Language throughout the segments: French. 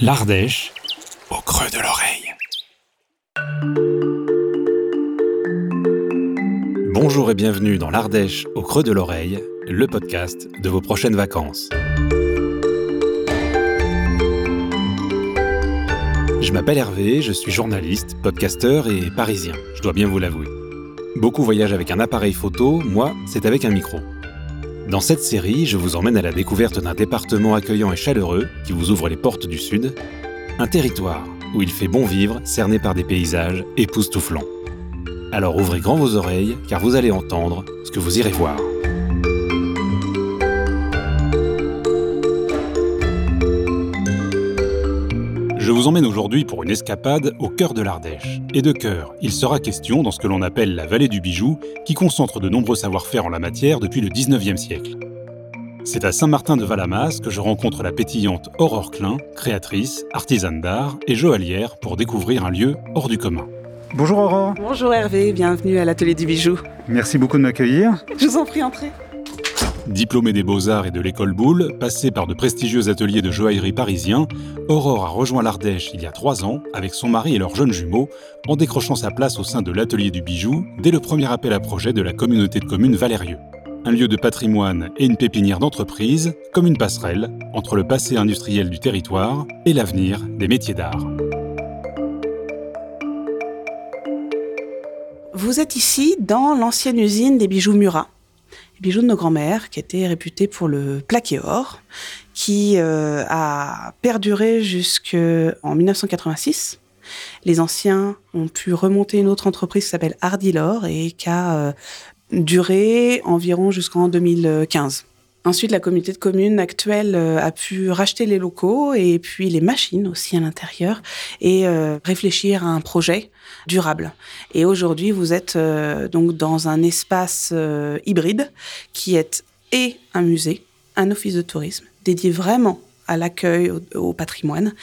L'Ardèche au creux de l'oreille. Bonjour et bienvenue dans l'Ardèche au creux de l'oreille, le podcast de vos prochaines vacances. Je m'appelle Hervé, je suis journaliste, podcasteur et parisien, je dois bien vous l'avouer. Beaucoup voyagent avec un appareil photo, moi, c'est avec un micro. Dans cette série, je vous emmène à la découverte d'un département accueillant et chaleureux qui vous ouvre les portes du Sud, un territoire où il fait bon vivre, cerné par des paysages époustouflants. Alors ouvrez grand vos oreilles, car vous allez entendre ce que vous irez voir. Je vous emmène aujourd'hui pour une escapade au cœur de l'Ardèche. Et de cœur, il sera question dans ce que l'on appelle la vallée du bijou, qui concentre de nombreux savoir-faire en la matière depuis le 19e siècle. C'est à Saint-Martin de Valamas que je rencontre la pétillante Aurore Klein, créatrice, artisane d'art et joaillière pour découvrir un lieu hors du commun. Bonjour Aurore. Bonjour Hervé, bienvenue à l'atelier du bijou. Merci beaucoup de m'accueillir. Je vous en prie, entrez. Diplômée des beaux-arts et de l'école Boulle, passée par de prestigieux ateliers de joaillerie parisiens, Aurore a rejoint l'Ardèche il y a trois ans avec son mari et leurs jeunes jumeaux, en décrochant sa place au sein de l'atelier du bijou dès le premier appel à projet de la communauté de communes Valérieux. Un lieu de patrimoine et une pépinière d'entreprise, comme une passerelle entre le passé industriel du territoire et l'avenir des métiers d'art. Vous êtes ici dans l'ancienne usine des bijoux Murat bijoux de nos grands-mères, qui étaient réputés pour le plaqué or, qui euh, a perduré jusqu'en 1986. Les anciens ont pu remonter une autre entreprise qui s'appelle Ardilor et qui a euh, duré environ jusqu'en 2015. Ensuite, la communauté de communes actuelle euh, a pu racheter les locaux et puis les machines aussi à l'intérieur et euh, réfléchir à un projet durable. Et aujourd'hui, vous êtes euh, donc dans un espace hybride qui est et un musée, un office de tourisme dédié vraiment à l'accueil, au, patrimoine.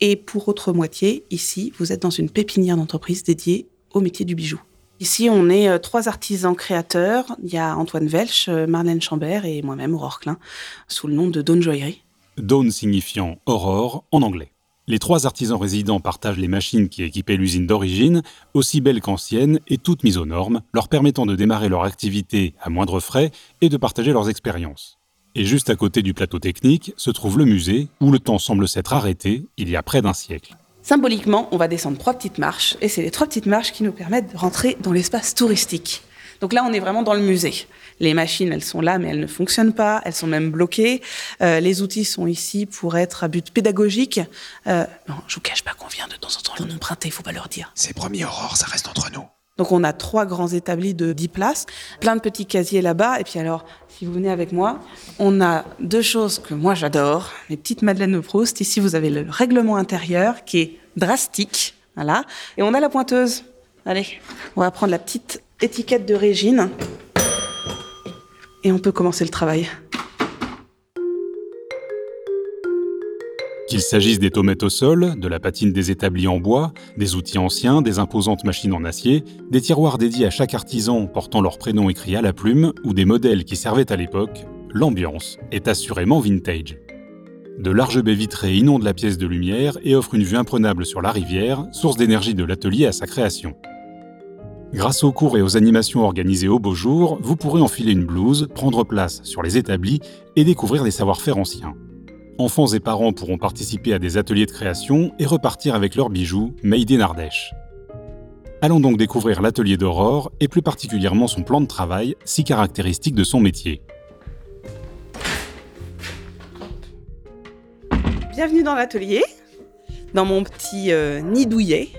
Et pour autre moitié, ici, vous êtes dans une pépinière d'entreprise dédiée au métier du bijou. Ici, on est euh, trois artisans créateurs. Il y a Antoine Welch, euh, Marlène Chambert et moi-même, Aurore Klein, sous le nom de Dawn Joaillerie. Dawn signifiant aurore en anglais. Les trois artisans résidents partagent les machines qui équipaient l'usine d'origine, aussi belles qu'anciennes et toutes mises aux normes, leur permettant de démarrer leur activité à moindre frais et de partager leurs expériences. Et juste à côté du plateau technique se trouve le musée, où le temps semble s'être arrêté il y a près d'un siècle. Symboliquement, on va descendre trois petites marches, et c'est les trois petites marches qui nous permettent de rentrer dans l'espace touristique. Donc là, on est vraiment dans le musée. Les machines, elles sont là, mais elles ne fonctionnent pas, elles sont même bloquées. Euh, les outils sont ici pour être à but pédagogique. Euh, non, je vous cache pas qu'on vient de temps en temps l'en emprunter, il faut pas leur dire. C'est promis, Aurore, ça reste entre nous. Donc on a trois grands établis de 10 places, plein de petits casiers là-bas, et puis alors, si vous venez avec moi, on a deux choses que moi j'adore, les petites madeleines de Proust. Ici, vous avez le règlement intérieur qui est drastique, voilà, et on a la pointeuse. Allez, on va prendre la petite étiquette de Régine, et on peut commencer le travail. Qu'il s'agisse des tomates au sol, de la patine des établis en bois, des outils anciens, des imposantes machines en acier, des tiroirs dédiés à chaque artisan portant leur prénom écrit à la plume, ou des modèles qui servaient à l'époque, l'ambiance est assurément vintage. De larges baies vitrées inondent la pièce de lumière et offrent une vue imprenable sur la rivière, source d'énergie de l'atelier à sa création. Grâce aux cours et aux animations organisées au beau jour, vous pourrez enfiler une blouse, prendre place sur les établis et découvrir des savoir-faire anciens. Enfants et parents pourront participer à des ateliers de création et repartir avec leurs bijoux made in Ardèche. Allons donc découvrir l'atelier d'Aurore et plus particulièrement son plan de travail, si caractéristique de son métier. Bienvenue dans l'atelier, dans mon petit euh, nid douillet.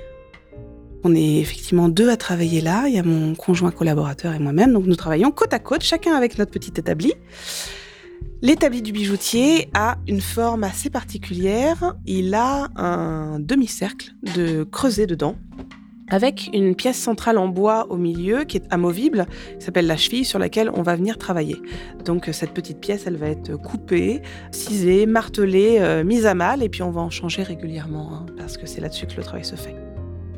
On est effectivement deux à travailler là. Il y a mon conjoint collaborateur et moi-même. Donc nous travaillons côte à côte, chacun avec notre petit établi. L'établi du bijoutier a une forme assez particulière. Il a un demi-cercle de creuset dedans, avec une pièce centrale en bois au milieu qui est amovible, qui s'appelle la cheville sur laquelle on va venir travailler. Donc cette petite pièce, elle va être coupée, cisée, martelée, euh, mise à mal, et puis on va en changer régulièrement, hein, parce que c'est là-dessus que le travail se fait.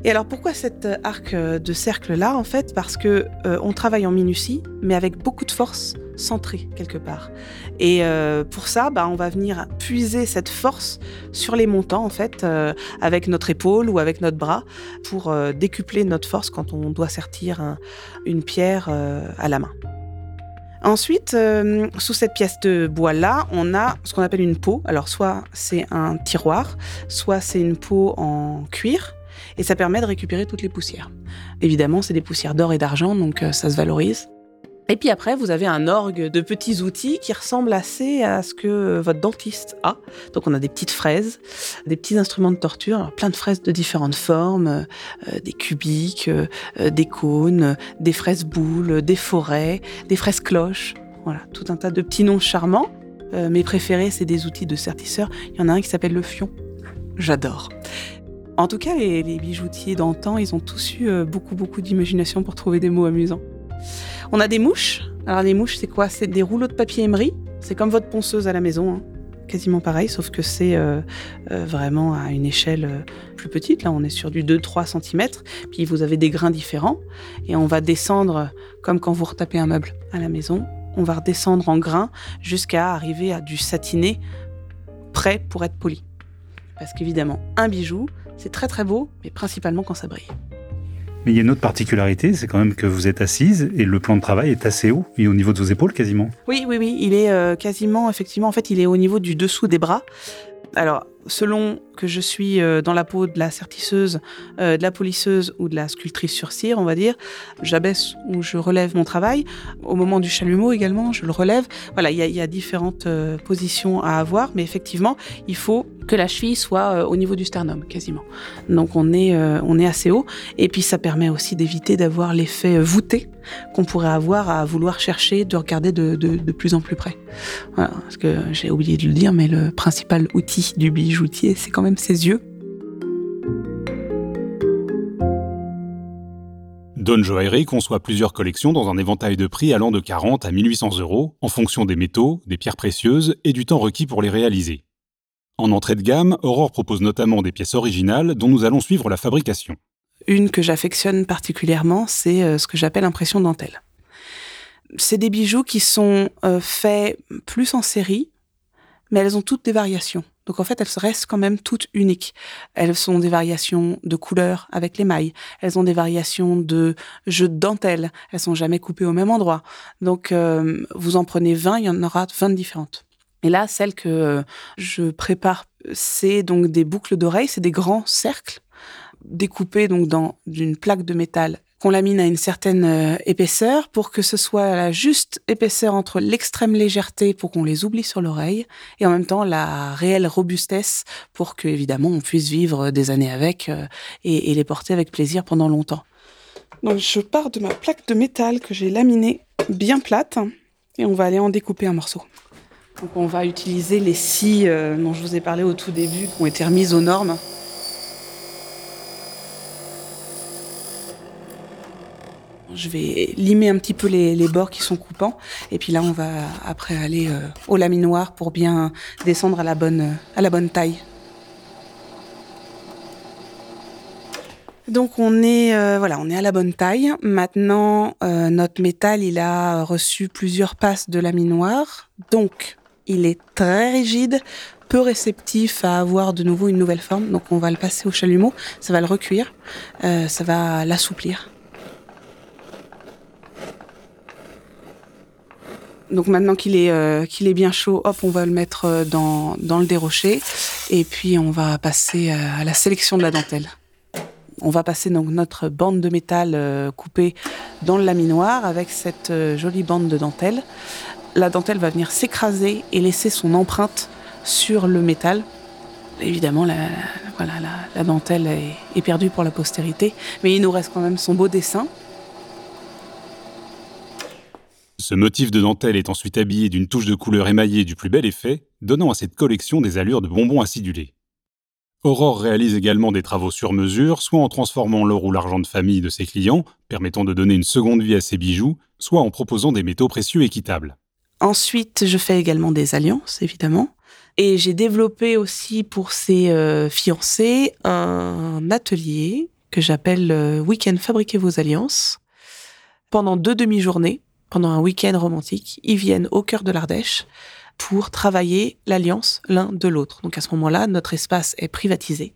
Et alors pourquoi cet arc de cercle là en fait? Parce que euh, on travaille en minutie, mais avec beaucoup de force centrée quelque part. Et euh, pour ça, bah, on va venir puiser cette force sur les montants en fait, euh, avec notre épaule ou avec notre bras, pour décupler notre force quand on doit sertir une pierre à la main. Ensuite, sous cette pièce de bois-là, on a ce qu'on appelle une peau. Alors, soit c'est un tiroir, soit c'est une peau en cuir et ça permet de récupérer toutes les poussières. Évidemment, c'est des poussières d'or et d'argent, donc euh, ça se valorise. Et puis après, vous avez un orgue de petits outils qui ressemble assez à ce que votre dentiste a. Donc on a des petites fraises, des petits instruments de torture, plein de fraises de différentes formes, euh, des cubiques, euh, des cônes, des fraises boules, des forêts, des fraises cloches. Voilà, tout un tas de petits noms charmants. mes préférés, c'est des outils de sertisseur. Il y en a un qui s'appelle le fion. J'adore. En tout cas, les, bijoutiers d'antan, ils ont tous eu euh, beaucoup, beaucoup d'imagination pour trouver des mots amusants. On a des mouches. Alors, les mouches, c'est quoi? C'est des rouleaux de papier émery. C'est comme votre ponceuse à la maison. Hein. Quasiment pareil, sauf que c'est euh, euh, vraiment à une échelle plus petite. Là, on est sur du 2-3 cm. Puis vous avez des grains différents. Et on va descendre, comme quand vous retapez un meuble à la maison, on va redescendre en grains jusqu'à arriver à du satiné prêt pour être poli. Parce qu'évidemment, un bijou, c'est très très beau, mais principalement quand ça brille. Mais il y a une autre particularité, c'est quand même que vous êtes assise et le plan de travail est assez haut, et au niveau de vos épaules quasiment. Oui, oui, oui, il est euh, quasiment, effectivement, en fait, il est au niveau du dessous des bras. Alors, selon que je suis euh, dans la peau de la sertisseuse, euh, de la polisseuse ou de la sculptrice sur cire, on va dire, j'abaisse ou je relève mon travail. Au moment du chalumeau également, je le relève. Voilà, il y, a différentes positions à avoir, mais effectivement, il faut que la cheville soit au niveau du sternum, quasiment. Donc on est, on est assez haut. Et puis ça permet aussi d'éviter d'avoir l'effet voûté qu'on pourrait avoir à vouloir chercher, de regarder de, de plus en plus près. Voilà, parce que j'ai oublié de le dire, mais le principal outil du bijoutier, c'est quand même ses yeux. Don Joaillerie conçoit plusieurs collections dans un éventail de prix allant de 40 à 1800 euros en fonction des métaux, des pierres précieuses et du temps requis pour les réaliser. En entrée de gamme, Aurore propose notamment des pièces originales dont nous allons suivre la fabrication. Une que j'affectionne particulièrement, c'est euh, ce que j'appelle impression dentelle. C'est des bijoux qui sont euh, faits plus en série, mais elles ont toutes des variations. Donc en fait, elles restent quand même toutes uniques. Elles sont des variations de couleurs avec les mailles. Elles ont des variations de jeux de dentelle. Elles sont jamais coupées au même endroit. Donc euh, vous en prenez 20, il y en aura 20 différentes. Et là, celle que euh, je prépare, c'est donc des boucles d'oreilles, c'est des grands cercles découpés donc dans d'une plaque de métal qu'on lamine à une certaine euh, épaisseur pour que ce soit la juste épaisseur entre l'extrême légèreté pour qu'on les oublie sur l'oreille et en même temps la réelle robustesse pour que évidemment on puisse vivre des années avec euh, et, les porter avec plaisir pendant longtemps. Donc je pars de ma plaque de métal que j'ai laminée bien plate et on va aller en découper un morceau. Donc on va utiliser les scies euh, dont je vous ai parlé au tout début qui ont été remises aux normes Je vais limer un petit peu les, bords qui sont coupants. Et puis là, on va après aller euh, au laminoir pour bien descendre à la bonne, taille. Donc on est euh, voilà, on est à la bonne taille. Maintenant, notre métal, il a reçu plusieurs passes de laminoir, donc il est très rigide, peu réceptif à avoir de nouveau une nouvelle forme. Donc on va le passer au chalumeau, ça va le recuire, ça va l'assouplir. Donc maintenant qu'il est euh, qu'il est bien chaud, hop, on va le mettre euh, dans dans le dérocher et puis on va passer à la sélection de la dentelle. On va passer donc notre bande de métal euh, coupée dans le laminoir avec cette jolie bande de dentelle. La dentelle va venir s'écraser et laisser son empreinte sur le métal. Évidemment, la, dentelle est, est perdue pour la postérité, mais il nous reste quand même son beau dessin ce motif de dentelle est ensuite habillé d'une touche de couleur émaillée du plus bel effet, donnant à cette collection des allures de bonbons acidulés. Aurore réalise également des travaux sur mesure, soit en transformant l'or ou l'argent de famille de ses clients, permettant de donner une seconde vie à ses bijoux, soit en proposant des métaux précieux équitables. Ensuite, je fais également des alliances, évidemment. Et j'ai développé aussi pour ses euh, fiancés un atelier que j'appelle euh, Week-end Fabriquez vos alliances. Pendant deux demi-journées, pendant un week-end romantique, ils viennent au cœur de l'Ardèche pour travailler l'alliance l'un de l'autre. Donc à ce moment-là, notre espace est privatisé.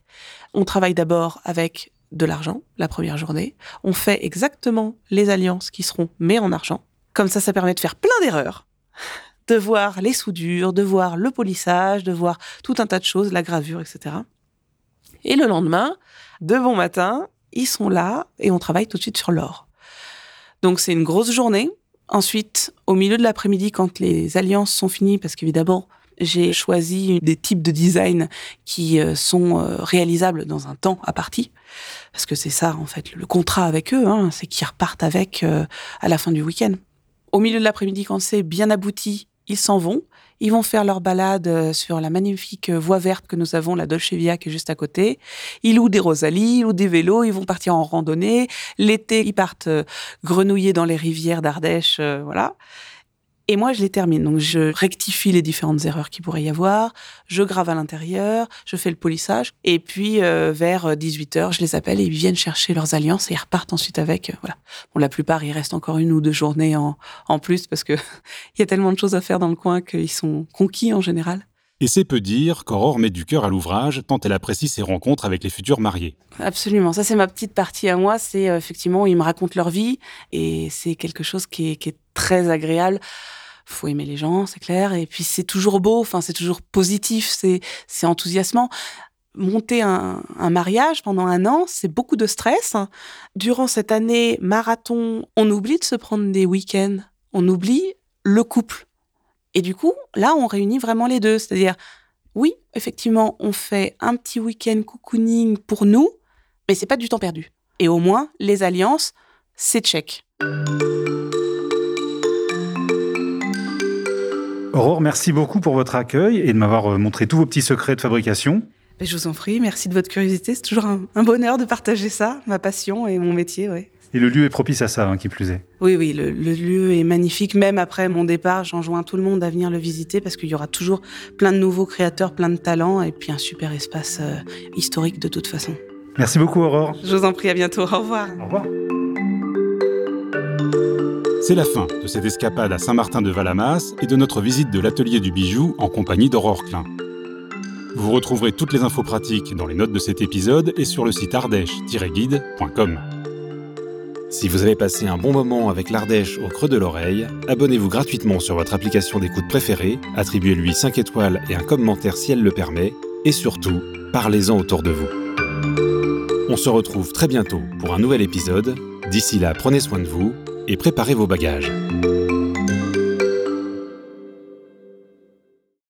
On travaille d'abord avec de l'argent la première journée. On fait exactement les alliances qui seront mais en argent. Comme ça, ça permet de faire plein d'erreurs, de voir les soudures, de voir le polissage, de voir tout un tas de choses, la gravure, etc. Et le lendemain, de bon matin, ils sont là et on travaille tout de suite sur l'or. Donc c'est une grosse journée. Ensuite, au milieu de l'après-midi, quand les alliances sont finies, parce qu'évidemment, j'ai choisi des types de design qui euh, sont euh, réalisables dans un temps à partie, parce que c'est ça en fait le contrat avec eux, hein, c'est qu'ils repartent avec euh, à la fin du week-end. Au milieu de l'après-midi, quand c'est bien abouti, ils s'en vont. Ils vont faire leur balade sur la magnifique voie verte que nous avons, la Dolce Via, qui est juste à côté. Ils louent des rosalies, ils louent des vélos, ils vont partir en randonnée. L'été, ils partent grenouiller dans les rivières d'Ardèche, voilà. Et moi, je les termine. Donc, je rectifie les différentes erreurs qu'il pourrait y avoir. Je grave à l'intérieur, je fais le polissage. Et puis, euh, vers 18h, je les appelle et ils viennent chercher leurs alliances et ils repartent ensuite avec. Euh, voilà. Bon, la plupart, il reste encore une ou deux journées en, en plus parce que il y a tellement de choses à faire dans le coin qu'ils sont conquis en général. Et c'est peu dire qu'Aurore met du cœur à l'ouvrage tant elle apprécie ses rencontres avec les futurs mariés. Absolument, ça c'est ma petite partie à moi, c'est euh, effectivement ils me racontent leur vie et c'est quelque chose qui est, très agréable faut aimer les gens, c'est clair. Et puis c'est toujours beau, enfin c'est toujours positif, c'est c'est enthousiasmant. Monter un, mariage pendant un an, c'est beaucoup de stress. Durant cette année marathon, on oublie de se prendre des week-ends, on oublie le couple. Et du coup, là, on réunit vraiment les deux. C'est-à-dire, oui, effectivement, on fait un petit week-end cocooning pour nous, mais c'est pas du temps perdu. Et au moins, les alliances, c'est check. Aurore, merci beaucoup pour votre accueil et de m'avoir euh, montré tous vos petits secrets de fabrication. Ben, je vous en prie, merci de votre curiosité. C'est toujours un, bonheur de partager ça, ma passion et mon métier. Ouais. Et le lieu est propice à ça, hein, qui plus est. Oui, oui, le, lieu est magnifique. Même après mon départ, j'enjoins tout le monde à venir le visiter parce qu'il y aura toujours plein de nouveaux créateurs, plein de talents et puis un super espace euh, historique de toute façon. Merci beaucoup, Aurore. Je vous en prie, à bientôt. Au revoir. Au revoir. C'est la fin de cette escapade à Saint-Martin-de-Valamas et de notre visite de l'atelier du bijou en compagnie d'Aurore Klein. Vous retrouverez toutes les infos pratiques dans les notes de cet épisode et sur le site ardèche-guide.com. Si vous avez passé un bon moment avec l'Ardèche au creux de l'oreille, abonnez-vous gratuitement sur votre application d'écoute préférée, attribuez-lui 5 étoiles et un commentaire si elle le permet, et surtout, parlez-en autour de vous. On se retrouve très bientôt pour un nouvel épisode. D'ici là, prenez soin de vous et préparez vos bagages.